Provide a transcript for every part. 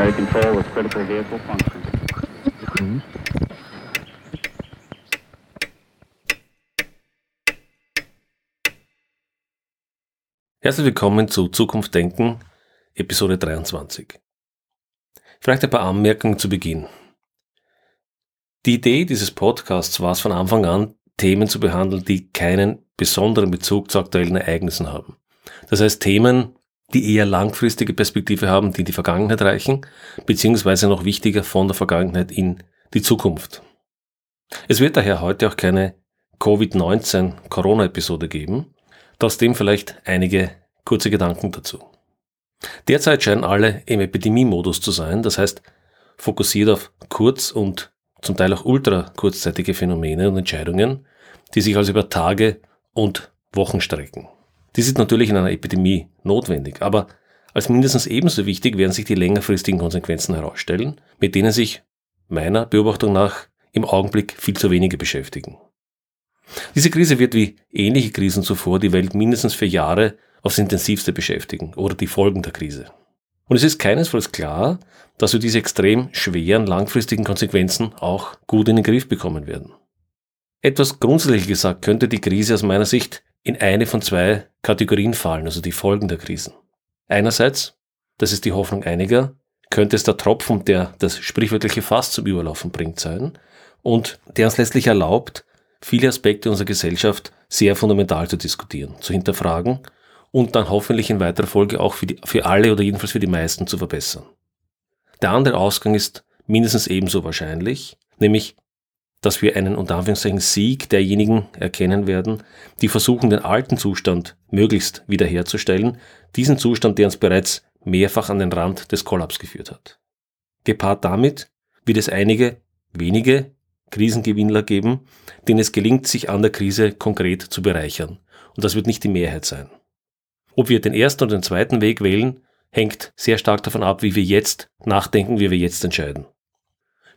primary control with critical vehicle function. Herzlich willkommen zu Zukunft Denken, Episode 23. Vielleicht ein paar Anmerkungen zu Beginn. Die Idee dieses Podcasts war es von Anfang an, Themen zu behandeln, die keinen besonderen Bezug zu aktuellen Ereignissen haben. Das heißt Themen, die eher langfristige Perspektive haben, die in die Vergangenheit reichen, beziehungsweise noch wichtiger von der Vergangenheit in die Zukunft. Es wird daher heute auch keine Covid-19 Corona-Episode geben, trotzdem vielleicht einige kurze Gedanken dazu. Derzeit scheinen alle im Epidemie-Modus zu sein, das heißt fokussiert auf kurz- und zum Teil auch ultra kurzzeitige Phänomene und Entscheidungen, die sich also über Tage und Wochen strecken. Dies ist natürlich in einer Epidemie notwendig, aber als mindestens ebenso wichtig werden sich die längerfristigen Konsequenzen herausstellen, mit denen sich meiner Beobachtung nach im Augenblick viel zu wenige beschäftigen. Diese Krise wird wie ähnliche Krisen zuvor die Welt mindestens für Jahre aufs intensivste beschäftigen oder die Folgen der Krise. Und es ist keinesfalls klar, dass wir diese extrem schweren langfristigen Konsequenzen auch gut in den Griff bekommen werden. Etwas grundsätzlich gesagt könnte die Krise aus meiner Sicht in eine von zwei Kategorien fallen, also die Folgen der Krisen. Einerseits, das ist die Hoffnung einiger, könnte es der Tropfen, der das sprichwörtliche Fass zum Überlaufen bringt, sein und der uns letztlich erlaubt, viele Aspekte unserer Gesellschaft sehr fundamental zu diskutieren, zu hinterfragen und dann hoffentlich in weiterer Folge auch für, die, für alle oder jedenfalls für die meisten zu verbessern. Der andere Ausgang ist mindestens ebenso wahrscheinlich, nämlich dass wir einen unter Anführungszeichen Sieg derjenigen erkennen werden, die versuchen, den alten Zustand möglichst wiederherzustellen, diesen Zustand, der uns bereits mehrfach an den Rand des Kollaps geführt hat. Gepaart damit wird es einige wenige Krisengewinnler geben, denen es gelingt, sich an der Krise konkret zu bereichern. Und das wird nicht die Mehrheit sein. Ob wir den ersten oder den zweiten Weg wählen, hängt sehr stark davon ab, wie wir jetzt nachdenken, wie wir jetzt entscheiden.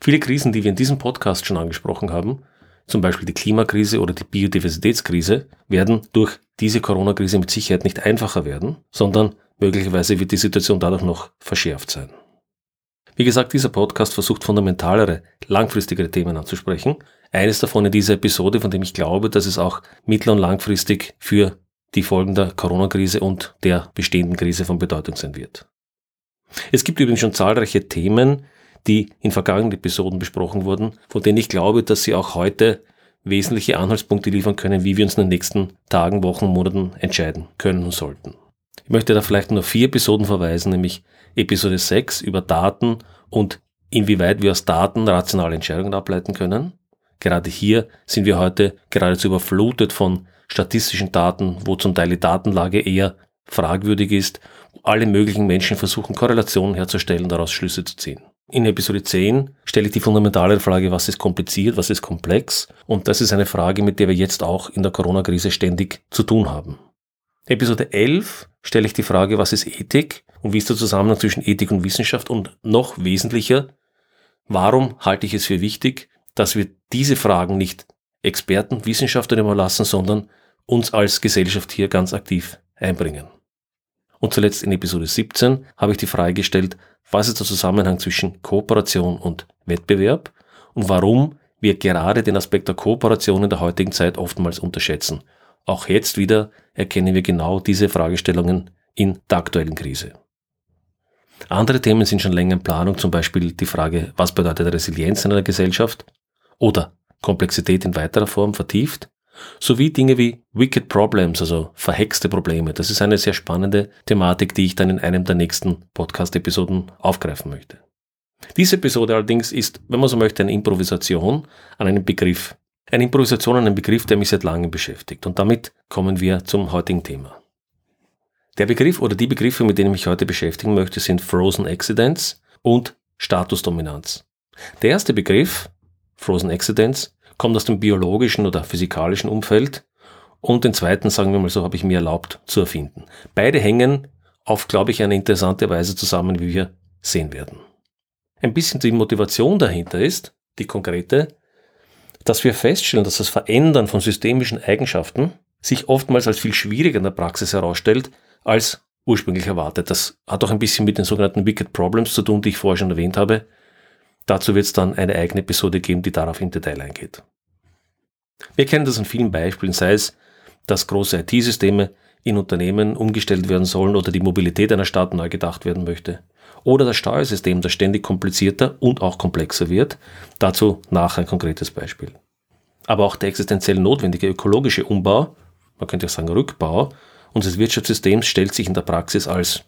Viele Krisen, die wir in diesem Podcast schon angesprochen haben, zum Beispiel die Klimakrise oder die Biodiversitätskrise, werden durch diese Corona-Krise mit Sicherheit nicht einfacher werden, sondern möglicherweise wird die Situation dadurch noch verschärft sein. Wie gesagt, dieser Podcast versucht fundamentalere, langfristigere Themen anzusprechen. Eines davon in dieser Episode, von dem ich glaube, dass es auch mittel- und langfristig für die Folgen der Corona-Krise und der bestehenden Krise von Bedeutung sein wird. Es gibt übrigens schon zahlreiche Themen, die in vergangenen Episoden besprochen wurden, von denen ich glaube, dass sie auch heute wesentliche Anhaltspunkte liefern können, wie wir uns in den nächsten Tagen, Wochen, Monaten entscheiden können und sollten. Ich möchte da vielleicht nur vier Episoden verweisen, nämlich Episode 6 über Daten und inwieweit wir aus Daten rationale Entscheidungen ableiten können. Gerade hier sind wir heute geradezu überflutet von statistischen Daten, wo zum Teil die Datenlage eher fragwürdig ist. Alle möglichen Menschen versuchen Korrelationen herzustellen, daraus Schlüsse zu ziehen. In Episode 10 stelle ich die fundamentale Frage, was ist kompliziert, was ist komplex? Und das ist eine Frage, mit der wir jetzt auch in der Corona-Krise ständig zu tun haben. Episode 11 stelle ich die Frage, was ist Ethik und wie ist der Zusammenhang zwischen Ethik und Wissenschaft und noch wesentlicher, warum halte ich es für wichtig, dass wir diese Fragen nicht Experten, Wissenschaftlern überlassen, sondern uns als Gesellschaft hier ganz aktiv einbringen. Und zuletzt in Episode 17 habe ich die Frage gestellt, was ist der Zusammenhang zwischen Kooperation und Wettbewerb und warum wir gerade den Aspekt der Kooperation in der heutigen Zeit oftmals unterschätzen. Auch jetzt wieder erkennen wir genau diese Fragestellungen in der aktuellen Krise. Andere Themen sind schon länger in Planung, zum Beispiel die Frage, was bedeutet Resilienz in einer Gesellschaft oder Komplexität in weiterer Form vertieft sowie Dinge wie Wicked Problems, also verhexte Probleme. Das ist eine sehr spannende Thematik, die ich dann in einem der nächsten Podcast-Episoden aufgreifen möchte. Diese Episode allerdings ist, wenn man so möchte, eine Improvisation an einem Begriff. Eine Improvisation an einem Begriff, der mich seit langem beschäftigt. Und damit kommen wir zum heutigen Thema. Der Begriff oder die Begriffe, mit denen ich mich heute beschäftigen möchte, sind Frozen Accidents und Statusdominanz. Der erste Begriff, Frozen Accidents, kommt aus dem biologischen oder physikalischen Umfeld und den zweiten, sagen wir mal so, habe ich mir erlaubt zu erfinden. Beide hängen auf, glaube ich, eine interessante Weise zusammen, wie wir sehen werden. Ein bisschen die Motivation dahinter ist, die konkrete, dass wir feststellen, dass das Verändern von systemischen Eigenschaften sich oftmals als viel schwieriger in der Praxis herausstellt, als ursprünglich erwartet. Das hat auch ein bisschen mit den sogenannten Wicked Problems zu tun, die ich vorher schon erwähnt habe. Dazu wird es dann eine eigene Episode geben, die darauf im Detail eingeht. Wir kennen das an vielen Beispielen, sei es, dass große IT-Systeme in Unternehmen umgestellt werden sollen oder die Mobilität einer Stadt neu gedacht werden möchte. Oder das Steuersystem, das ständig komplizierter und auch komplexer wird. Dazu nachher ein konkretes Beispiel. Aber auch der existenziell notwendige ökologische Umbau, man könnte auch sagen Rückbau, unseres Wirtschaftssystems stellt sich in der Praxis als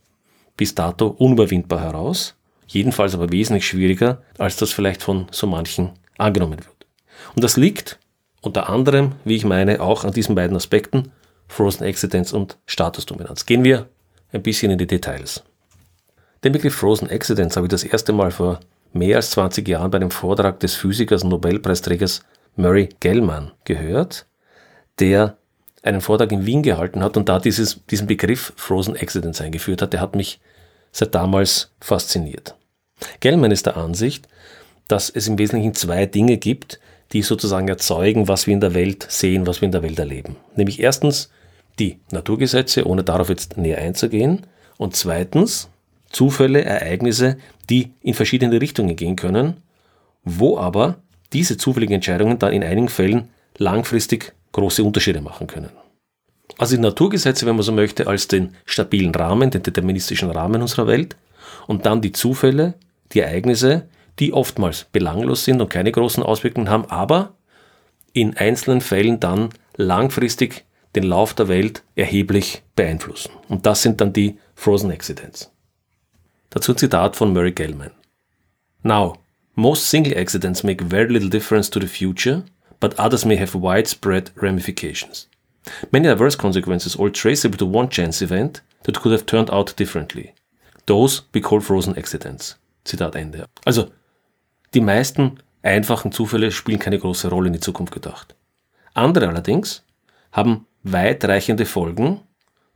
bis dato unüberwindbar heraus, jedenfalls aber wesentlich schwieriger, als das vielleicht von so manchen angenommen wird. Und das liegt unter anderem, wie ich meine, auch an diesen beiden Aspekten, Frozen Accidents und Statusdominanz. Gehen wir ein bisschen in die Details. Den Begriff Frozen Accidents habe ich das erste Mal vor mehr als 20 Jahren bei einem Vortrag des Physikers und Nobelpreisträgers Murray Gell-Mann gehört, der einen Vortrag in Wien gehalten hat und da dieses, diesen Begriff Frozen Accidents eingeführt hat. Der hat mich seit damals fasziniert. Gellman ist der Ansicht, dass es im Wesentlichen zwei Dinge gibt, die sozusagen erzeugen, was wir in der Welt sehen, was wir in der Welt erleben. Nämlich erstens die Naturgesetze, ohne darauf jetzt näher einzugehen. Und zweitens Zufälle, Ereignisse, die in verschiedene Richtungen gehen können, wo aber diese zufälligen Entscheidungen dann in einigen Fällen langfristig große Unterschiede machen können. Also die Naturgesetze, wenn man so möchte, als den stabilen Rahmen, den deterministischen Rahmen unserer Welt und dann die Zufälle, die Ereignisse, die oftmals belanglos sind und keine großen Auswirkungen haben, aber in einzelnen Fällen dann langfristig den Lauf der Welt erheblich beeinflussen. Und das sind dann die Frozen Accidents. Dazu ein Zitat von Murray Gell-Mann. Now, most single accidents make very little difference to the future, but others may have widespread ramifications. Many adverse consequences all traceable to one chance event that could have turned out differently. Those we call frozen accidents. Zitat Ende. Also, die meisten einfachen Zufälle spielen keine große Rolle in die Zukunft gedacht. Andere allerdings haben weitreichende Folgen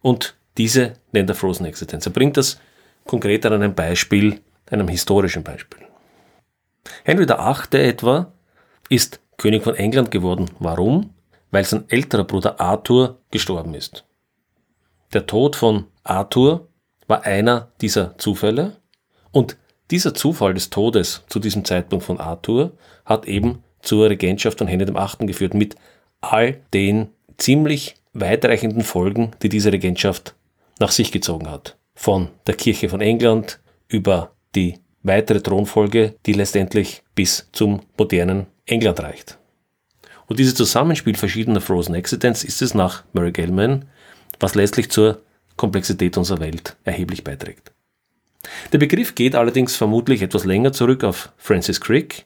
und diese nennt er Frozen Accidents. Er bringt das konkret an einem Beispiel, einem historischen Beispiel. Henry VIII. etwa ist König von England geworden. Warum? Weil sein älterer Bruder Arthur gestorben ist. Der Tod von Arthur war einer dieser Zufälle und dieser Zufall des Todes zu diesem Zeitpunkt von Arthur hat eben zur Regentschaft von Henry VIII. geführt mit all den ziemlich weitreichenden Folgen, die diese Regentschaft nach sich gezogen hat. Von der Kirche von England über die weitere Thronfolge, die letztendlich bis zum modernen England reicht. Und dieses Zusammenspiel verschiedener Frozen Accidents ist es nach Murray Gell-Mann, was letztlich zur Komplexität unserer Welt erheblich beiträgt. Der Begriff geht allerdings vermutlich etwas länger zurück auf Francis Crick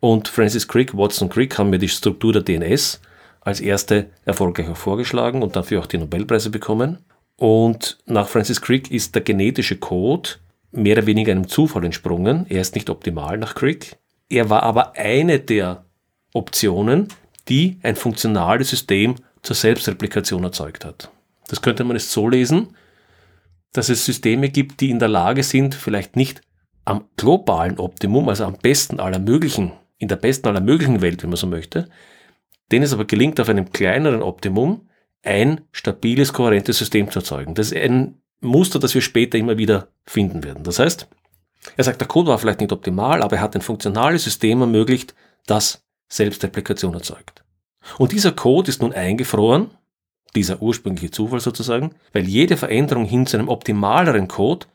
und Francis Crick, Watson Crick haben mir die Struktur der DNS als erste erfolgreich vorgeschlagen und dafür auch die Nobelpreise bekommen. Und nach Francis Crick ist der genetische Code mehr oder weniger einem Zufall entsprungen. Er ist nicht optimal nach Crick. Er war aber eine der Optionen, die ein funktionales System zur Selbstreplikation erzeugt hat. Das könnte man jetzt so lesen, dass es Systeme gibt, die in der Lage sind, vielleicht nicht am globalen Optimum, also am besten aller möglichen, in der besten aller möglichen Welt, wenn man so möchte, denen es aber gelingt, auf einem kleineren Optimum ein stabiles, kohärentes System zu erzeugen. Das ist ein Muster, das wir später immer wieder finden werden. Das heißt, er sagt, der Code war vielleicht nicht optimal, aber er hat ein funktionales System ermöglicht, das Selbstreplikation erzeugt. Und dieser Code ist nun eingefroren, dieser ursprüngliche Zufall sozusagen, weil jede Veränderung hin zu einem optimaleren Code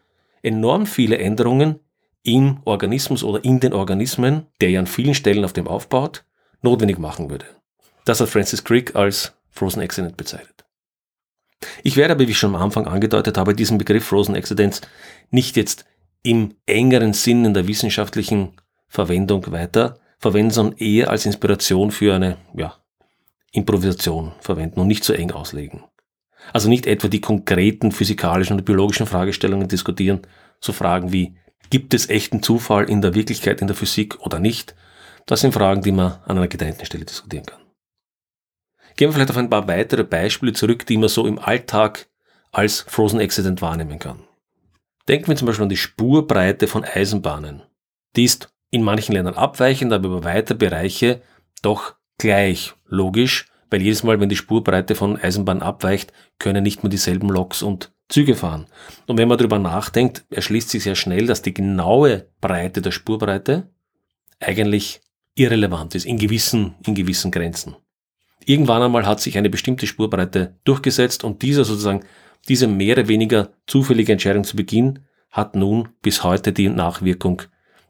enorm viele Änderungen im Organismus oder in den Organismen, der ja an vielen Stellen auf dem aufbaut, notwendig machen würde. Das hat Francis Crick als Frozen Accident bezeichnet. Ich werde aber, wie ich schon am Anfang angedeutet habe, diesen Begriff Frozen Accidents nicht jetzt im engeren Sinn in der wissenschaftlichen Verwendung weiter verwenden, sondern eher als Inspiration für eine ja, Improvisation verwenden und nicht so eng auslegen. Also nicht etwa die konkreten physikalischen und biologischen Fragestellungen diskutieren, so Fragen wie, gibt es echten Zufall in der Wirklichkeit in der Physik oder nicht? Das sind Fragen, die man an einer getrennten Stelle diskutieren kann. Gehen wir vielleicht auf ein paar weitere Beispiele zurück, die man so im Alltag als Frozen Accident wahrnehmen kann. Denken wir zum Beispiel an die Spurbreite von Eisenbahnen. Die ist in manchen Ländern abweichend, aber über weite Bereiche doch gleich. Logisch, weil jedes Mal, wenn die Spurbreite von Eisenbahn abweicht, können nicht mehr dieselben Loks und Züge fahren. Und wenn man darüber nachdenkt, erschließt sich sehr schnell, dass die genaue Breite der Spurbreite eigentlich irrelevant ist, in gewissen, in gewissen Grenzen. Irgendwann einmal hat sich eine bestimmte Spurbreite durchgesetzt und dieser sozusagen, diese mehr oder weniger zufällige Entscheidung zu Beginn hat nun bis heute die Nachwirkung,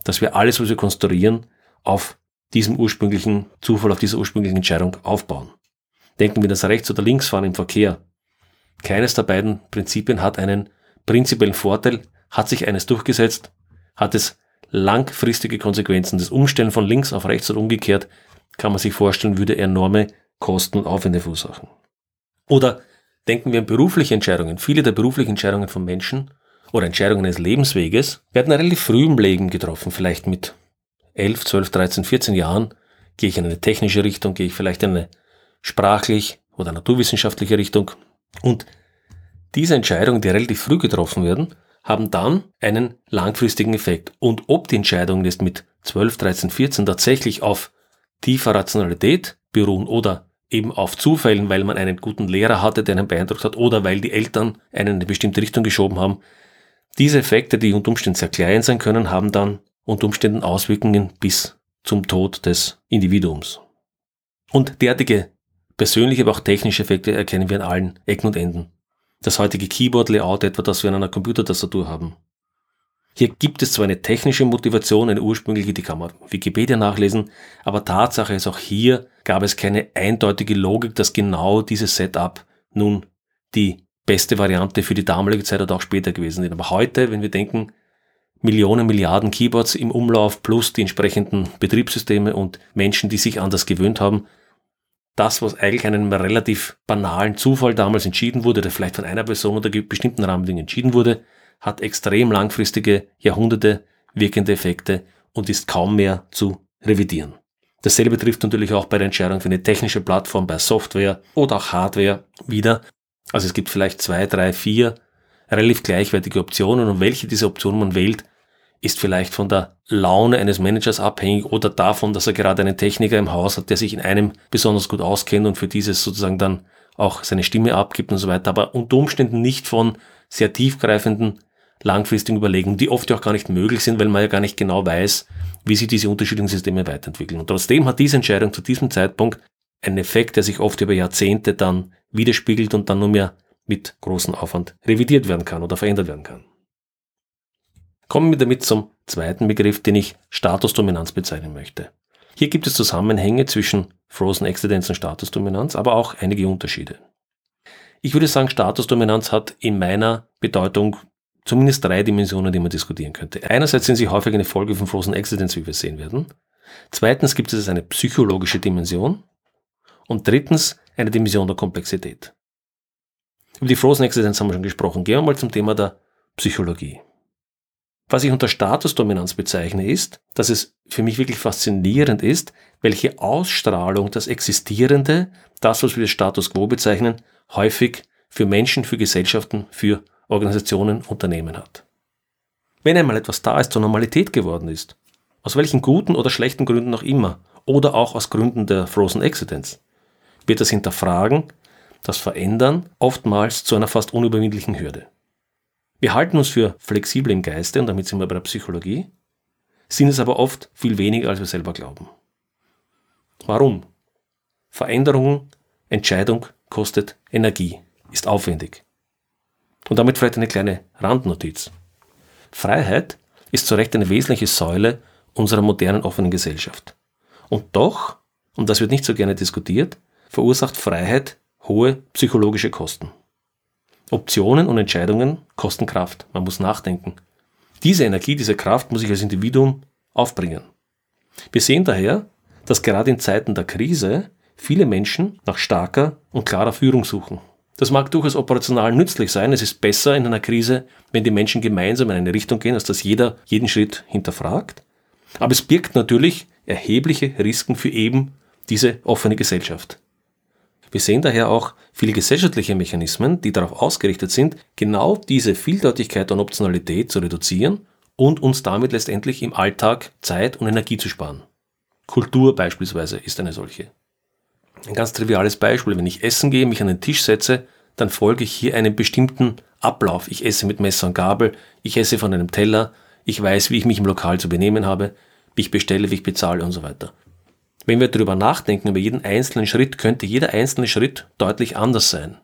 dass wir alles, was wir konstruieren, auf diesem ursprünglichen Zufall, auf dieser ursprünglichen Entscheidung aufbauen. Denken wir das Rechts- oder Linksfahren im Verkehr. Keines der beiden Prinzipien hat einen prinzipiellen Vorteil, hat sich eines durchgesetzt, hat es langfristige Konsequenzen. Das Umstellen von links auf rechts oder umgekehrt kann man sich vorstellen, würde enorme Kosten und Aufwände verursachen. Oder denken wir an berufliche Entscheidungen. Viele der beruflichen Entscheidungen von Menschen oder Entscheidungen des Lebensweges werden relativ früh im Leben getroffen, vielleicht mit 11, 12, 13, 14 Jahren. Gehe ich in eine technische Richtung, gehe ich vielleicht in eine sprachlich oder naturwissenschaftliche Richtung. Und diese Entscheidungen, die relativ früh getroffen werden, haben dann einen langfristigen Effekt. Und ob die Entscheidungen jetzt mit 12, 13, 14 tatsächlich auf tiefer Rationalität beruhen oder eben auf Zufällen, weil man einen guten Lehrer hatte, der einen beeindruckt hat, oder weil die Eltern einen in eine bestimmte Richtung geschoben haben. Diese Effekte, die unter Umständen sehr klein sein können, haben dann unter Umständen Auswirkungen bis zum Tod des Individuums. Und derartige persönliche, aber auch technische Effekte erkennen wir an allen Ecken und Enden. Das heutige Keyboard-Layout etwa, das wir an einer Computertastatur haben. Hier gibt es zwar eine technische Motivation, eine ursprüngliche, die kann man Wikipedia nachlesen, aber Tatsache ist auch hier gab es keine eindeutige Logik, dass genau dieses Setup nun die beste Variante für die damalige Zeit oder auch später gewesen ist. Aber heute, wenn wir denken, Millionen, Milliarden Keyboards im Umlauf plus die entsprechenden Betriebssysteme und Menschen, die sich an das gewöhnt haben, das, was eigentlich einem relativ banalen Zufall damals entschieden wurde, oder vielleicht von einer Person oder bestimmten Rahmenbedingungen entschieden wurde, hat extrem langfristige, Jahrhunderte wirkende Effekte und ist kaum mehr zu revidieren. Dasselbe trifft natürlich auch bei der Entscheidung für eine technische Plattform bei Software oder auch Hardware wieder. Also es gibt vielleicht zwei, drei, vier relativ gleichwertige Optionen und welche dieser Optionen man wählt, ist vielleicht von der Laune eines Managers abhängig oder davon, dass er gerade einen Techniker im Haus hat, der sich in einem besonders gut auskennt und für dieses sozusagen dann auch seine Stimme abgibt und so weiter, aber unter Umständen nicht von sehr tiefgreifenden langfristigen Überlegungen, die oft ja auch gar nicht möglich sind, weil man ja gar nicht genau weiß, wie sich diese unterschiedlichen Systeme weiterentwickeln. Und trotzdem hat diese Entscheidung zu diesem Zeitpunkt einen Effekt, der sich oft über Jahrzehnte dann widerspiegelt und dann nur mehr mit großem Aufwand revidiert werden kann oder verändert werden kann. Kommen wir damit zum zweiten Begriff, den ich Statusdominanz bezeichnen möchte. Hier gibt es Zusammenhänge zwischen Frozen Exzidenz und Statusdominanz, aber auch einige Unterschiede. Ich würde sagen, Statusdominanz hat in meiner Bedeutung zumindest drei Dimensionen, die man diskutieren könnte. Einerseits sind sie häufig eine Folge von Frozen Accidents, wie wir sehen werden. Zweitens gibt es eine psychologische Dimension. Und drittens eine Dimension der Komplexität. Über die Frozen Accidents haben wir schon gesprochen. Gehen wir mal zum Thema der Psychologie. Was ich unter Statusdominanz bezeichne, ist, dass es für mich wirklich faszinierend ist, welche Ausstrahlung das Existierende, das, was wir Status quo bezeichnen, häufig für Menschen, für Gesellschaften, für Organisationen, Unternehmen hat. Wenn einmal etwas da ist, zur Normalität geworden ist, aus welchen guten oder schlechten Gründen auch immer, oder auch aus Gründen der Frozen Accidents, wird das Hinterfragen, das Verändern oftmals zu einer fast unüberwindlichen Hürde. Wir halten uns für flexibel im Geiste, und damit sind wir bei der Psychologie, sind es aber oft viel weniger, als wir selber glauben. Warum? Veränderung, Entscheidung kostet Energie, ist aufwendig. Und damit vielleicht eine kleine Randnotiz. Freiheit ist zu Recht eine wesentliche Säule unserer modernen offenen Gesellschaft. Und doch, und das wird nicht so gerne diskutiert, verursacht Freiheit hohe psychologische Kosten. Optionen und Entscheidungen kosten Kraft. Man muss nachdenken. Diese Energie, diese Kraft muss ich als Individuum aufbringen. Wir sehen daher, dass gerade in Zeiten der Krise viele Menschen nach starker und klarer Führung suchen. Das mag durchaus operational nützlich sein. Es ist besser in einer Krise, wenn die Menschen gemeinsam in eine Richtung gehen, als dass jeder jeden Schritt hinterfragt. Aber es birgt natürlich erhebliche Risiken für eben diese offene Gesellschaft. Wir sehen daher auch viele gesellschaftliche Mechanismen, die darauf ausgerichtet sind, genau diese Vieldeutigkeit und Optionalität zu reduzieren und uns damit letztendlich im Alltag Zeit und Energie zu sparen. Kultur beispielsweise ist eine solche. Ein ganz triviales Beispiel, wenn ich essen gehe, mich an den Tisch setze, dann folge ich hier einem bestimmten Ablauf. Ich esse mit Messer und Gabel, ich esse von einem Teller, ich weiß, wie ich mich im Lokal zu benehmen habe, wie ich bestelle, wie ich bezahle und so weiter. Wenn wir darüber nachdenken, über jeden einzelnen Schritt, könnte jeder einzelne Schritt deutlich anders sein.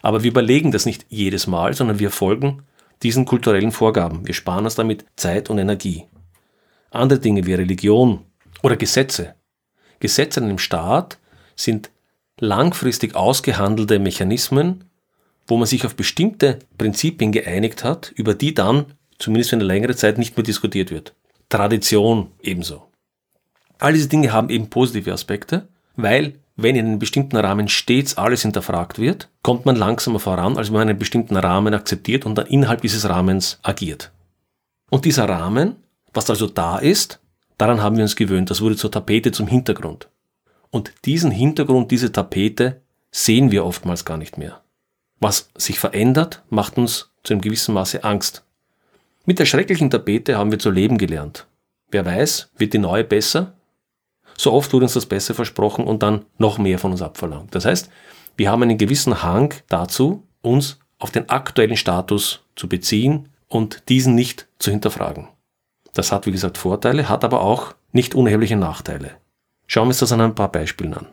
Aber wir überlegen das nicht jedes Mal, sondern wir folgen diesen kulturellen Vorgaben. Wir sparen uns damit Zeit und Energie. Andere Dinge wie Religion oder Gesetze. Gesetze in einem Staat sind langfristig ausgehandelte Mechanismen, wo man sich auf bestimmte Prinzipien geeinigt hat, über die dann, zumindest für eine längere Zeit, nicht mehr diskutiert wird. Tradition ebenso. All diese Dinge haben eben positive Aspekte, weil wenn in einem bestimmten Rahmen stets alles hinterfragt wird, kommt man langsamer voran, als wenn man einen bestimmten Rahmen akzeptiert und dann innerhalb dieses Rahmens agiert. Und dieser Rahmen, was also da ist, daran haben wir uns gewöhnt, das wurde zur Tapete zum Hintergrund. Und diesen Hintergrund, diese Tapete sehen wir oftmals gar nicht mehr. Was sich verändert, macht uns zu einem gewissen Maße Angst. Mit der schrecklichen Tapete haben wir zu leben gelernt. Wer weiß, wird die neue besser? So oft wurde uns das besser versprochen und dann noch mehr von uns abverlangt. Das heißt, wir haben einen gewissen Hang dazu, uns auf den aktuellen Status zu beziehen und diesen nicht zu hinterfragen. Das hat, wie gesagt, Vorteile, hat aber auch nicht unerhebliche Nachteile. Schauen wir uns das an ein paar Beispielen an.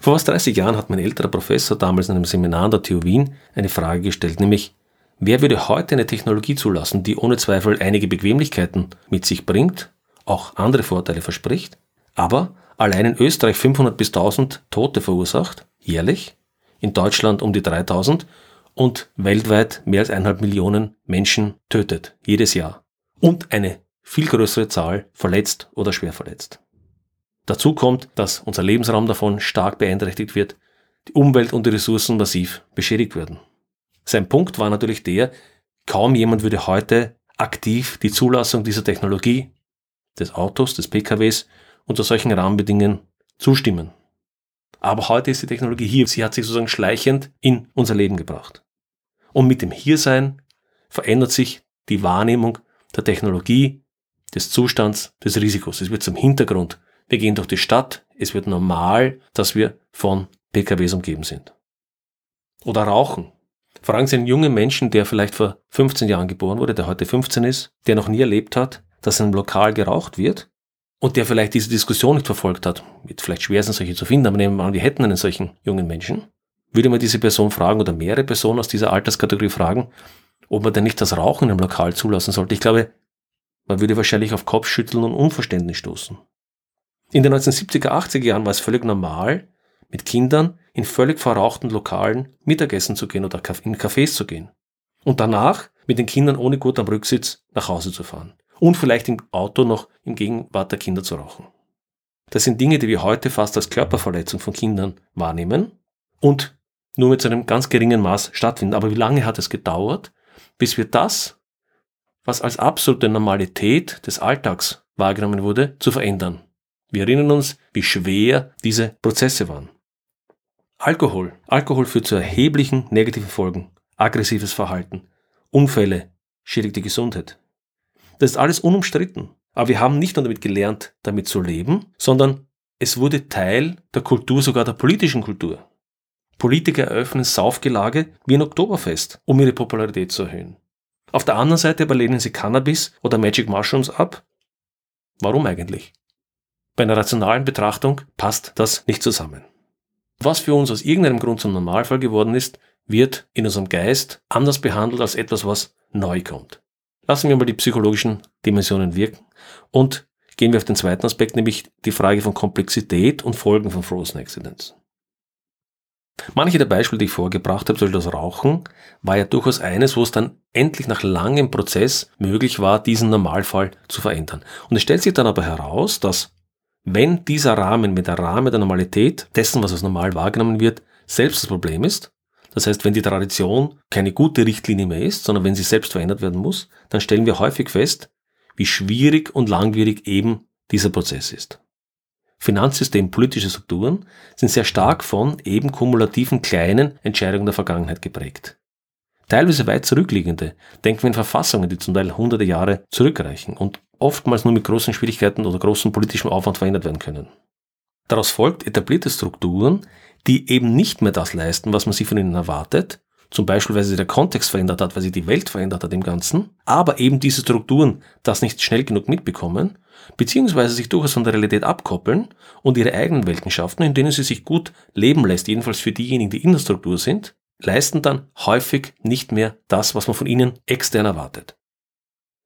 Vor fast 30 Jahren hat mein älterer Professor damals in einem Seminar an der TU Wien eine Frage gestellt, nämlich, wer würde heute eine Technologie zulassen, die ohne Zweifel einige Bequemlichkeiten mit sich bringt, auch andere Vorteile verspricht, aber allein in Österreich 500 bis 1000 Tote verursacht, jährlich, in Deutschland um die 3000 und weltweit mehr als eineinhalb Millionen Menschen tötet, jedes Jahr. Und eine viel größere Zahl verletzt oder schwer verletzt. Dazu kommt, dass unser Lebensraum davon stark beeinträchtigt wird, die Umwelt und die Ressourcen massiv beschädigt werden. Sein Punkt war natürlich der, kaum jemand würde heute aktiv die Zulassung dieser Technologie, des Autos, des PKWs unter solchen Rahmenbedingungen zustimmen. Aber heute ist die Technologie hier. Sie hat sich sozusagen schleichend in unser Leben gebracht. Und mit dem Hiersein verändert sich die Wahrnehmung der Technologie, des Zustands, des Risikos. Es wird zum Hintergrund. Wir gehen durch die Stadt. Es wird normal, dass wir von PKWs umgeben sind. Oder Rauchen. Fragen Sie einen jungen Menschen, der vielleicht vor 15 Jahren geboren wurde, der heute 15 ist, der noch nie erlebt hat, dass in einem Lokal geraucht wird und der vielleicht diese Diskussion nicht verfolgt hat, wird vielleicht schwer sein, solche zu finden, aber nehmen wir an, wir hätten einen solchen jungen Menschen, würde man diese Person fragen oder mehrere Personen aus dieser Alterskategorie fragen, ob man denn nicht das Rauchen im Lokal zulassen sollte. Ich glaube, man würde wahrscheinlich auf Kopfschütteln und Unverständnis stoßen. In den 1970er, 80er Jahren war es völlig normal, mit Kindern in völlig verrauchten Lokalen Mittagessen zu gehen oder in Cafés zu gehen. Und danach mit den Kindern ohne Gurt am Rücksitz nach Hause zu fahren und vielleicht im Auto noch im Gegenwart der Kinder zu rauchen. Das sind Dinge, die wir heute fast als Körperverletzung von Kindern wahrnehmen und nur mit so einem ganz geringen Maß stattfinden. Aber wie lange hat es gedauert, bis wir das, was als absolute Normalität des Alltags wahrgenommen wurde, zu verändern? Wir erinnern uns, wie schwer diese Prozesse waren. Alkohol. Alkohol führt zu erheblichen negativen Folgen. Aggressives Verhalten, Unfälle, schädigt die Gesundheit. Das ist alles unumstritten. Aber wir haben nicht nur damit gelernt, damit zu leben, sondern es wurde Teil der Kultur, sogar der politischen Kultur. Politiker eröffnen Saufgelage wie ein Oktoberfest, um ihre Popularität zu erhöhen. Auf der anderen Seite aber lehnen sie Cannabis oder Magic Mushrooms ab. Warum eigentlich? Bei einer rationalen Betrachtung passt das nicht zusammen. Was für uns aus irgendeinem Grund zum Normalfall geworden ist, wird in unserem Geist anders behandelt als etwas, was neu kommt. Lassen wir mal die psychologischen Dimensionen wirken und gehen wir auf den zweiten Aspekt, nämlich die Frage von Komplexität und Folgen von Frozen Accidents. Manche der Beispiele, die ich vorgebracht habe, zum Beispiel das Rauchen, war ja durchaus eines, wo es dann endlich nach langem Prozess möglich war, diesen Normalfall zu verändern. Und es stellt sich dann aber heraus, dass wenn dieser Rahmen mit der Rahmen der Normalität dessen, was als normal wahrgenommen wird, selbst das Problem ist, das heißt, wenn die Tradition keine gute Richtlinie mehr ist, sondern wenn sie selbst verändert werden muss, dann stellen wir häufig fest, wie schwierig und langwierig eben dieser Prozess ist. Finanzsystem, politische Strukturen sind sehr stark von eben kumulativen kleinen Entscheidungen der Vergangenheit geprägt. Teilweise weit zurückliegende, denken wir in Verfassungen, die zum Teil hunderte Jahre zurückreichen und oftmals nur mit großen Schwierigkeiten oder großem politischem Aufwand verändert werden können. Daraus folgt etablierte Strukturen, die eben nicht mehr das leisten, was man sich von ihnen erwartet, zum Beispiel weil sich der Kontext verändert hat, weil sich die Welt verändert hat im Ganzen, aber eben diese Strukturen das nicht schnell genug mitbekommen, beziehungsweise sich durchaus von der Realität abkoppeln und ihre eigenen Welten schaffen, in denen sie sich gut leben lässt, jedenfalls für diejenigen, die in der Struktur sind, leisten dann häufig nicht mehr das, was man von ihnen extern erwartet.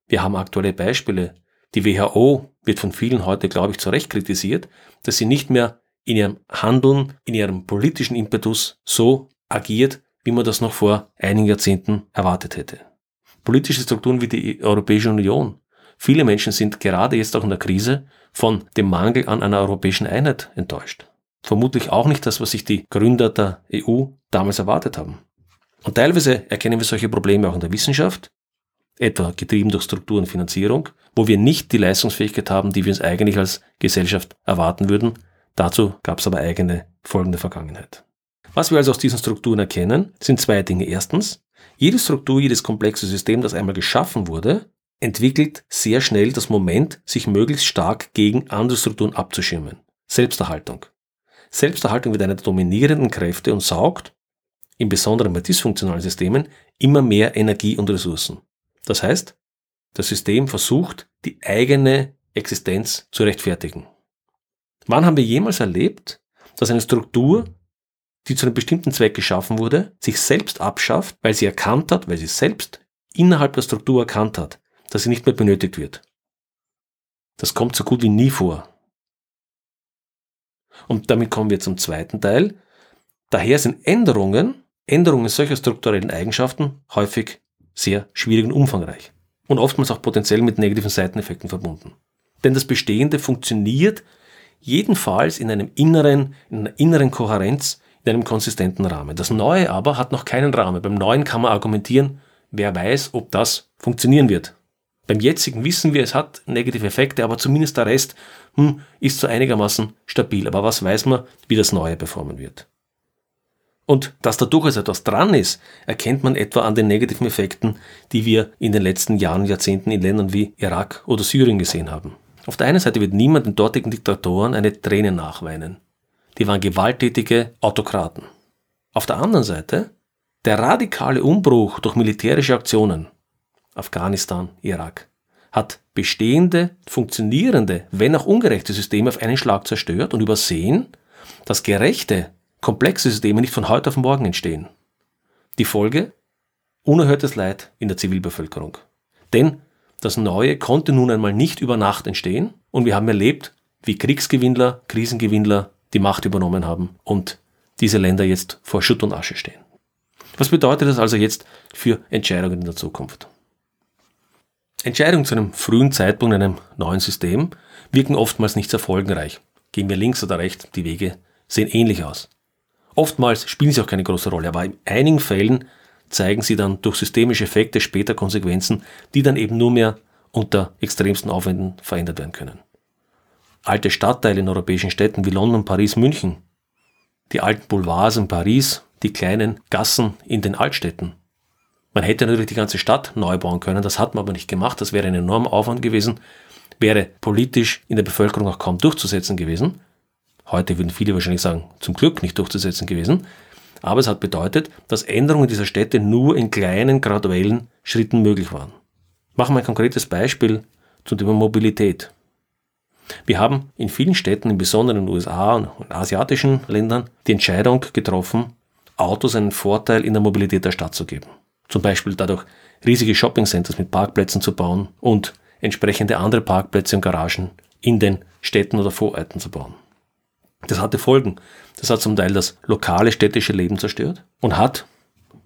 Wir haben aktuelle Beispiele. Die WHO wird von vielen heute, glaube ich, zu Recht kritisiert, dass sie nicht mehr in ihrem Handeln, in ihrem politischen Impetus so agiert, wie man das noch vor einigen Jahrzehnten erwartet hätte. Politische Strukturen wie die Europäische Union. Viele Menschen sind gerade jetzt auch in der Krise von dem Mangel an einer europäischen Einheit enttäuscht. Vermutlich auch nicht das, was sich die Gründer der EU damals erwartet haben. Und teilweise erkennen wir solche Probleme auch in der Wissenschaft, etwa getrieben durch Struktur und Finanzierung, wo wir nicht die Leistungsfähigkeit haben, die wir uns eigentlich als Gesellschaft erwarten würden. Dazu gab es aber eigene folgende Vergangenheit. Was wir also aus diesen Strukturen erkennen, sind zwei Dinge. Erstens, jede Struktur, jedes komplexe System, das einmal geschaffen wurde, entwickelt sehr schnell das Moment, sich möglichst stark gegen andere Strukturen abzuschirmen. Selbsterhaltung. Selbsterhaltung wird eine der dominierenden Kräfte und saugt, im Besonderen bei dysfunktionalen Systemen, immer mehr Energie und Ressourcen. Das heißt, das System versucht, die eigene Existenz zu rechtfertigen. Wann haben wir jemals erlebt, dass eine Struktur die zu einem bestimmten Zweck geschaffen wurde, sich selbst abschafft, weil sie erkannt hat, weil sie selbst innerhalb der Struktur erkannt hat, dass sie nicht mehr benötigt wird. Das kommt so gut wie nie vor. Und damit kommen wir zum zweiten Teil. Daher sind Änderungen, Änderungen solcher strukturellen Eigenschaften häufig sehr schwierig und umfangreich. Und oftmals auch potenziell mit negativen Seiteneffekten verbunden. Denn das Bestehende funktioniert jedenfalls in einem inneren, in einer inneren Kohärenz in einem konsistenten Rahmen. Das Neue aber hat noch keinen Rahmen. Beim Neuen kann man argumentieren, wer weiß, ob das funktionieren wird. Beim jetzigen wissen wir, es hat negative Effekte, aber zumindest der Rest hm, ist so einigermaßen stabil. Aber was weiß man, wie das Neue performen wird? Und dass da durchaus etwas dran ist, erkennt man etwa an den negativen Effekten, die wir in den letzten Jahren und Jahrzehnten in Ländern wie Irak oder Syrien gesehen haben. Auf der einen Seite wird niemand den dortigen Diktatoren eine Träne nachweinen die waren gewalttätige Autokraten. Auf der anderen Seite der radikale Umbruch durch militärische Aktionen, Afghanistan, Irak, hat bestehende, funktionierende, wenn auch ungerechte Systeme auf einen Schlag zerstört und übersehen, dass gerechte, komplexe Systeme nicht von heute auf morgen entstehen. Die Folge? Unerhörtes Leid in der Zivilbevölkerung. Denn das Neue konnte nun einmal nicht über Nacht entstehen und wir haben erlebt, wie Kriegsgewinnler, Krisengewinnler die Macht übernommen haben und diese Länder jetzt vor Schutt und Asche stehen. Was bedeutet das also jetzt für Entscheidungen in der Zukunft? Entscheidungen zu einem frühen Zeitpunkt in einem neuen System wirken oftmals nicht sehr folgenreich. Gehen wir links oder rechts, die Wege sehen ähnlich aus. Oftmals spielen sie auch keine große Rolle, aber in einigen Fällen zeigen sie dann durch systemische Effekte später Konsequenzen, die dann eben nur mehr unter extremsten Aufwänden verändert werden können alte Stadtteile in europäischen Städten wie London, Paris, München, die alten Boulevards in Paris, die kleinen Gassen in den Altstädten. Man hätte natürlich die ganze Stadt neu bauen können, das hat man aber nicht gemacht, das wäre ein enormer Aufwand gewesen, wäre politisch in der Bevölkerung auch kaum durchzusetzen gewesen. Heute würden viele wahrscheinlich sagen, zum Glück nicht durchzusetzen gewesen. Aber es hat bedeutet, dass Änderungen dieser Städte nur in kleinen, graduellen Schritten möglich waren. Machen wir ein konkretes Beispiel zum Thema Mobilität. Wir haben in vielen Städten, im Besonderen in den USA und asiatischen Ländern, die Entscheidung getroffen, Autos einen Vorteil in der Mobilität der Stadt zu geben. Zum Beispiel dadurch riesige Shoppingcenters mit Parkplätzen zu bauen und entsprechende andere Parkplätze und Garagen in den Städten oder Vororten zu bauen. Das hatte Folgen. Das hat zum Teil das lokale städtische Leben zerstört und hat,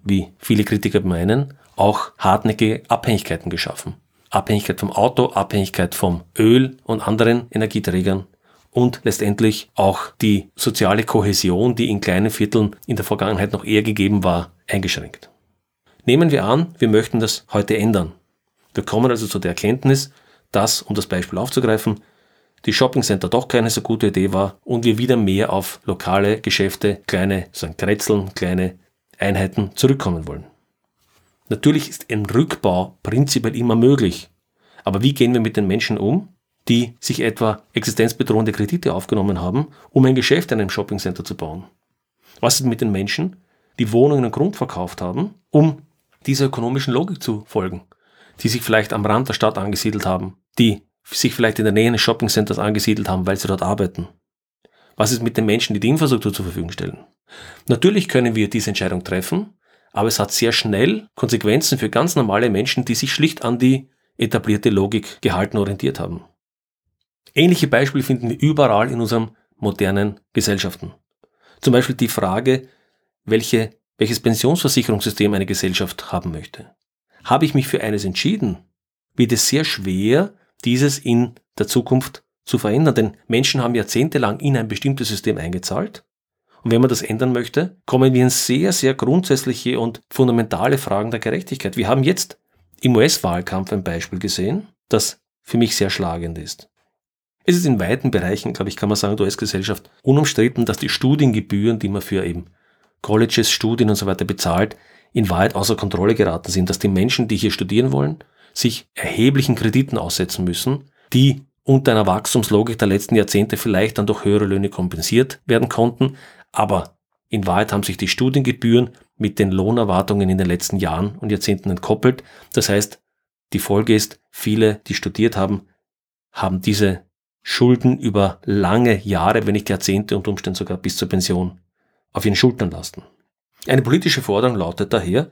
wie viele Kritiker meinen, auch hartnäckige Abhängigkeiten geschaffen. Abhängigkeit vom Auto, Abhängigkeit vom Öl und anderen Energieträgern und letztendlich auch die soziale Kohäsion, die in kleinen Vierteln in der Vergangenheit noch eher gegeben war, eingeschränkt. Nehmen wir an, wir möchten das heute ändern. Wir kommen also zu der Erkenntnis, dass, um das Beispiel aufzugreifen, die Shoppingcenter doch keine so gute Idee war und wir wieder mehr auf lokale Geschäfte, kleine sagen Kretzeln, kleine Einheiten zurückkommen wollen. Natürlich ist ein Rückbau prinzipiell immer möglich. Aber wie gehen wir mit den Menschen um, die sich etwa existenzbedrohende Kredite aufgenommen haben, um ein Geschäft in einem Shoppingcenter zu bauen? Was ist mit den Menschen, die Wohnungen und Grund verkauft haben, um dieser ökonomischen Logik zu folgen, die sich vielleicht am Rand der Stadt angesiedelt haben, die sich vielleicht in der Nähe eines Shoppingcenters angesiedelt haben, weil sie dort arbeiten. Was ist mit den Menschen, die die Infrastruktur zur Verfügung stellen? Natürlich können wir diese Entscheidung treffen, aber es hat sehr schnell Konsequenzen für ganz normale Menschen, die sich schlicht an die etablierte Logik gehalten orientiert haben. Ähnliche Beispiele finden wir überall in unseren modernen Gesellschaften. Zum Beispiel die Frage, welche, welches Pensionsversicherungssystem eine Gesellschaft haben möchte. Habe ich mich für eines entschieden, wird es sehr schwer, dieses in der Zukunft zu verändern, denn Menschen haben jahrzehntelang in ein bestimmtes System eingezahlt. Und wenn man das ändern möchte, kommen wir in sehr, sehr grundsätzliche und fundamentale Fragen der Gerechtigkeit. Wir haben jetzt im US-Wahlkampf ein Beispiel gesehen, das für mich sehr schlagend ist. Es ist in weiten Bereichen, glaube ich, kann man sagen, der US-Gesellschaft unumstritten, dass die Studiengebühren, die man für eben Colleges, Studien und so weiter bezahlt, in Wahrheit außer Kontrolle geraten sind, dass die Menschen, die hier studieren wollen, sich erheblichen Krediten aussetzen müssen, die unter einer Wachstumslogik der letzten Jahrzehnte vielleicht dann durch höhere Löhne kompensiert werden konnten, aber in Wahrheit haben sich die Studiengebühren mit den Lohnerwartungen in den letzten Jahren und Jahrzehnten entkoppelt. Das heißt, die Folge ist, viele, die studiert haben, haben diese Schulden über lange Jahre, wenn nicht Jahrzehnte und Umständen sogar bis zur Pension auf ihren Schultern lasten. Eine politische Forderung lautet daher,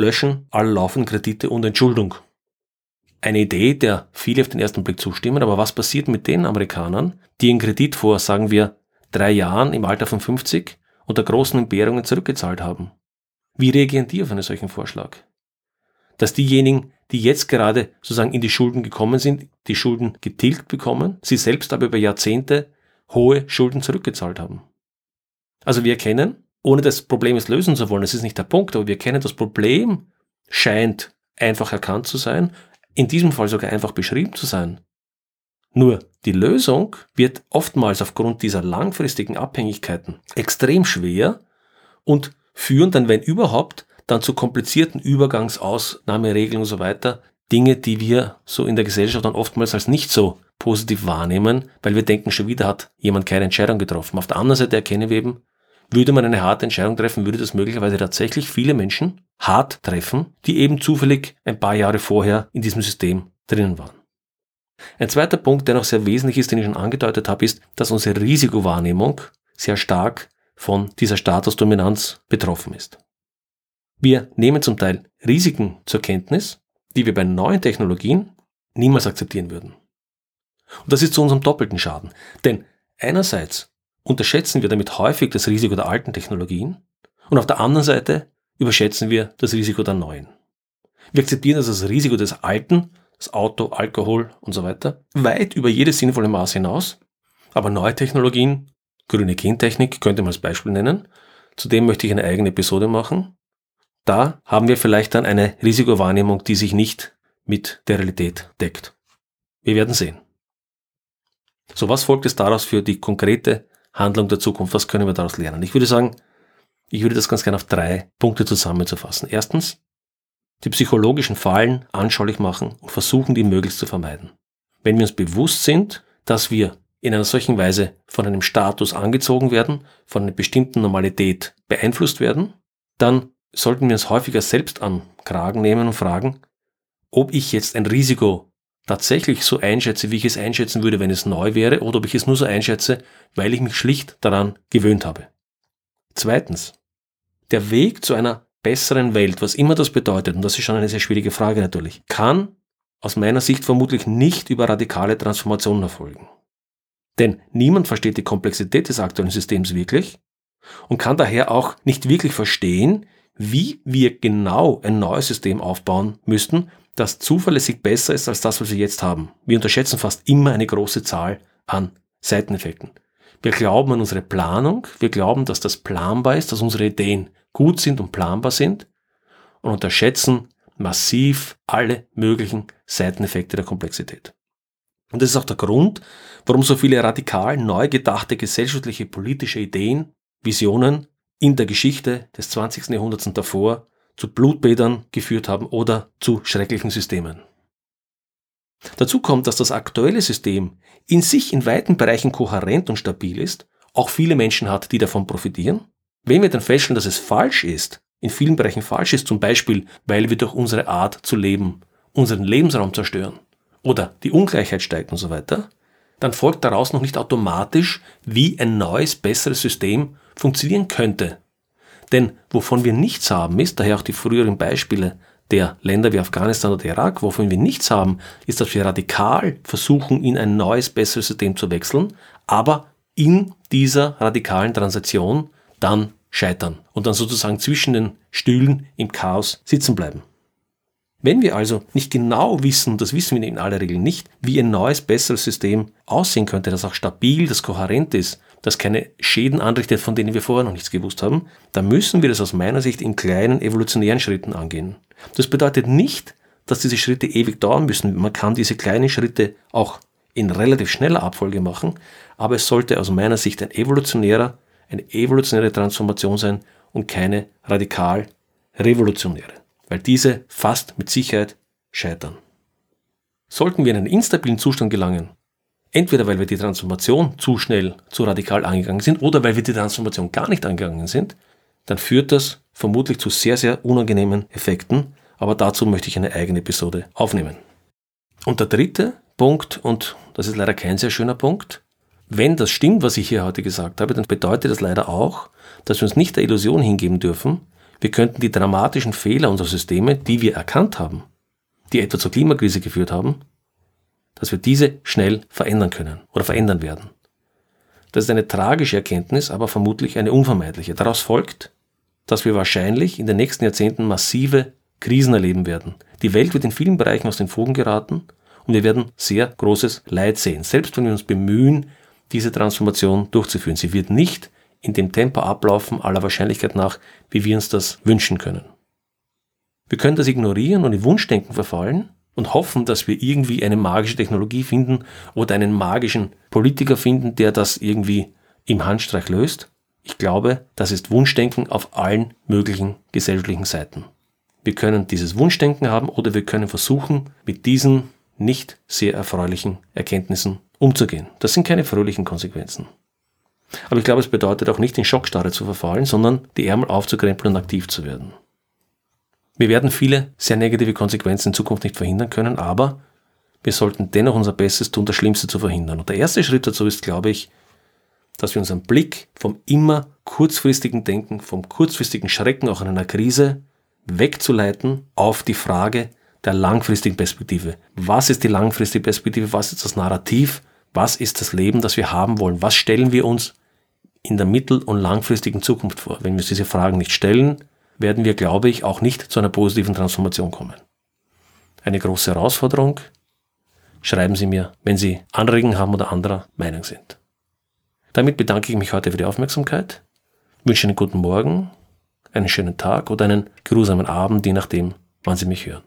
löschen alle laufenden Kredite und Entschuldung. Eine Idee, der viele auf den ersten Blick zustimmen, aber was passiert mit den Amerikanern, die einen Kredit vor, sagen wir, drei Jahren im Alter von 50 unter großen Entbehrungen zurückgezahlt haben? Wie reagieren die auf einen solchen Vorschlag? Dass diejenigen, die jetzt gerade sozusagen in die Schulden gekommen sind, die Schulden getilgt bekommen, sie selbst aber über Jahrzehnte hohe Schulden zurückgezahlt haben. Also wir erkennen, ohne das Problem es lösen zu wollen, das ist nicht der Punkt, aber wir erkennen, das Problem scheint einfach erkannt zu sein, in diesem Fall sogar einfach beschrieben zu sein. Nur die Lösung wird oftmals aufgrund dieser langfristigen Abhängigkeiten extrem schwer und führen dann, wenn überhaupt, dann zu komplizierten Übergangsausnahmeregeln und so weiter. Dinge, die wir so in der Gesellschaft dann oftmals als nicht so positiv wahrnehmen, weil wir denken, schon wieder hat jemand keine Entscheidung getroffen. Auf der anderen Seite erkennen wir eben, würde man eine harte Entscheidung treffen, würde das möglicherweise tatsächlich viele Menschen hart treffen, die eben zufällig ein paar Jahre vorher in diesem System drinnen waren. Ein zweiter Punkt, der noch sehr wesentlich ist, den ich schon angedeutet habe, ist, dass unsere Risikowahrnehmung sehr stark von dieser Statusdominanz betroffen ist. Wir nehmen zum Teil Risiken zur Kenntnis, die wir bei neuen Technologien niemals akzeptieren würden. Und das ist zu unserem doppelten Schaden. Denn einerseits unterschätzen wir damit häufig das Risiko der alten Technologien und auf der anderen Seite überschätzen wir das Risiko der neuen. Wir akzeptieren also das Risiko des Alten, das Auto, Alkohol und so weiter, weit über jedes sinnvolle Maß hinaus. Aber neue Technologien, grüne Gentechnik könnte man als Beispiel nennen, zudem möchte ich eine eigene Episode machen, da haben wir vielleicht dann eine Risikowahrnehmung, die sich nicht mit der Realität deckt. Wir werden sehen. So, was folgt es daraus für die konkrete Handlung der Zukunft? Was können wir daraus lernen? Ich würde sagen, ich würde das ganz gerne auf drei Punkte zusammenzufassen. Erstens, die psychologischen Fallen anschaulich machen und versuchen, die möglichst zu vermeiden. Wenn wir uns bewusst sind, dass wir in einer solchen Weise von einem Status angezogen werden, von einer bestimmten Normalität beeinflusst werden, dann sollten wir uns häufiger selbst an Kragen nehmen und fragen, ob ich jetzt ein Risiko tatsächlich so einschätze, wie ich es einschätzen würde, wenn es neu wäre, oder ob ich es nur so einschätze, weil ich mich schlicht daran gewöhnt habe. Zweitens, der Weg zu einer besseren Welt, was immer das bedeutet, und das ist schon eine sehr schwierige Frage natürlich, kann aus meiner Sicht vermutlich nicht über radikale Transformationen erfolgen. Denn niemand versteht die Komplexität des aktuellen Systems wirklich und kann daher auch nicht wirklich verstehen, wie wir genau ein neues System aufbauen müssten, das zuverlässig besser ist als das, was wir jetzt haben. Wir unterschätzen fast immer eine große Zahl an Seiteneffekten. Wir glauben an unsere Planung, wir glauben, dass das planbar ist, dass unsere Ideen gut sind und planbar sind und unterschätzen massiv alle möglichen Seiteneffekte der Komplexität. Und das ist auch der Grund, warum so viele radikal neu gedachte gesellschaftliche politische Ideen, Visionen in der Geschichte des 20. Jahrhunderts und davor zu Blutbädern geführt haben oder zu schrecklichen Systemen. Dazu kommt, dass das aktuelle System in sich in weiten Bereichen kohärent und stabil ist, auch viele Menschen hat, die davon profitieren, Wenn wir dann feststellen, dass es falsch ist, in vielen Bereichen falsch ist, zum Beispiel, weil wir durch unsere Art zu leben unseren Lebensraum zerstören oder die Ungleichheit steigt und so weiter, dann folgt daraus noch nicht automatisch, wie ein neues, besseres System funktionieren könnte. Denn wovon wir nichts haben ist, daher auch die früheren Beispiele der Länder wie Afghanistan oder Irak, wovon wir nichts haben, ist, dass wir radikal versuchen, in ein neues, besseres System zu wechseln, aber in dieser radikalen Transaktion dann scheitern und dann sozusagen zwischen den Stühlen im Chaos sitzen bleiben. Wenn wir also nicht genau wissen, das wissen wir in aller Regel nicht, wie ein neues, besseres System aussehen könnte, das auch stabil, das kohärent ist, das keine Schäden anrichtet, von denen wir vorher noch nichts gewusst haben, dann müssen wir das aus meiner Sicht in kleinen evolutionären Schritten angehen. Das bedeutet nicht, dass diese Schritte ewig dauern müssen. Man kann diese kleinen Schritte auch in relativ schneller Abfolge machen, aber es sollte aus meiner Sicht ein evolutionärer, eine evolutionäre Transformation sein und keine radikal revolutionäre weil diese fast mit Sicherheit scheitern. Sollten wir in einen instabilen Zustand gelangen, entweder weil wir die Transformation zu schnell, zu radikal angegangen sind oder weil wir die Transformation gar nicht angegangen sind, dann führt das vermutlich zu sehr, sehr unangenehmen Effekten, aber dazu möchte ich eine eigene Episode aufnehmen. Und der dritte Punkt, und das ist leider kein sehr schöner Punkt, wenn das stimmt, was ich hier heute gesagt habe, dann bedeutet das leider auch, dass wir uns nicht der Illusion hingeben dürfen, wir könnten die dramatischen Fehler unserer Systeme, die wir erkannt haben, die etwa zur Klimakrise geführt haben, dass wir diese schnell verändern können oder verändern werden. Das ist eine tragische Erkenntnis, aber vermutlich eine unvermeidliche. Daraus folgt, dass wir wahrscheinlich in den nächsten Jahrzehnten massive Krisen erleben werden. Die Welt wird in vielen Bereichen aus den Fugen geraten und wir werden sehr großes Leid sehen, selbst wenn wir uns bemühen, diese Transformation durchzuführen. Sie wird nicht in dem Tempo ablaufen, aller Wahrscheinlichkeit nach, wie wir uns das wünschen können. Wir können das ignorieren und in Wunschdenken verfallen und hoffen, dass wir irgendwie eine magische Technologie finden oder einen magischen Politiker finden, der das irgendwie im Handstreich löst. Ich glaube, das ist Wunschdenken auf allen möglichen gesellschaftlichen Seiten. Wir können dieses Wunschdenken haben oder wir können versuchen, mit diesen nicht sehr erfreulichen Erkenntnissen umzugehen. Das sind keine fröhlichen Konsequenzen. Aber ich glaube, es bedeutet auch nicht in Schockstarre zu verfallen, sondern die Ärmel aufzukrempeln und aktiv zu werden. Wir werden viele sehr negative Konsequenzen in Zukunft nicht verhindern können, aber wir sollten dennoch unser Bestes tun, das Schlimmste zu verhindern. Und der erste Schritt dazu ist, glaube ich, dass wir unseren Blick vom immer kurzfristigen Denken, vom kurzfristigen Schrecken auch in einer Krise wegzuleiten auf die Frage der langfristigen Perspektive. Was ist die langfristige Perspektive? Was ist das Narrativ? Was ist das Leben, das wir haben wollen? Was stellen wir uns in der mittel- und langfristigen Zukunft vor? Wenn wir uns diese Fragen nicht stellen, werden wir, glaube ich, auch nicht zu einer positiven Transformation kommen. Eine große Herausforderung. Schreiben Sie mir, wenn Sie Anregungen haben oder anderer Meinung sind. Damit bedanke ich mich heute für die Aufmerksamkeit, wünsche einen guten Morgen, einen schönen Tag oder einen geruhsamen Abend, je nachdem, wann Sie mich hören.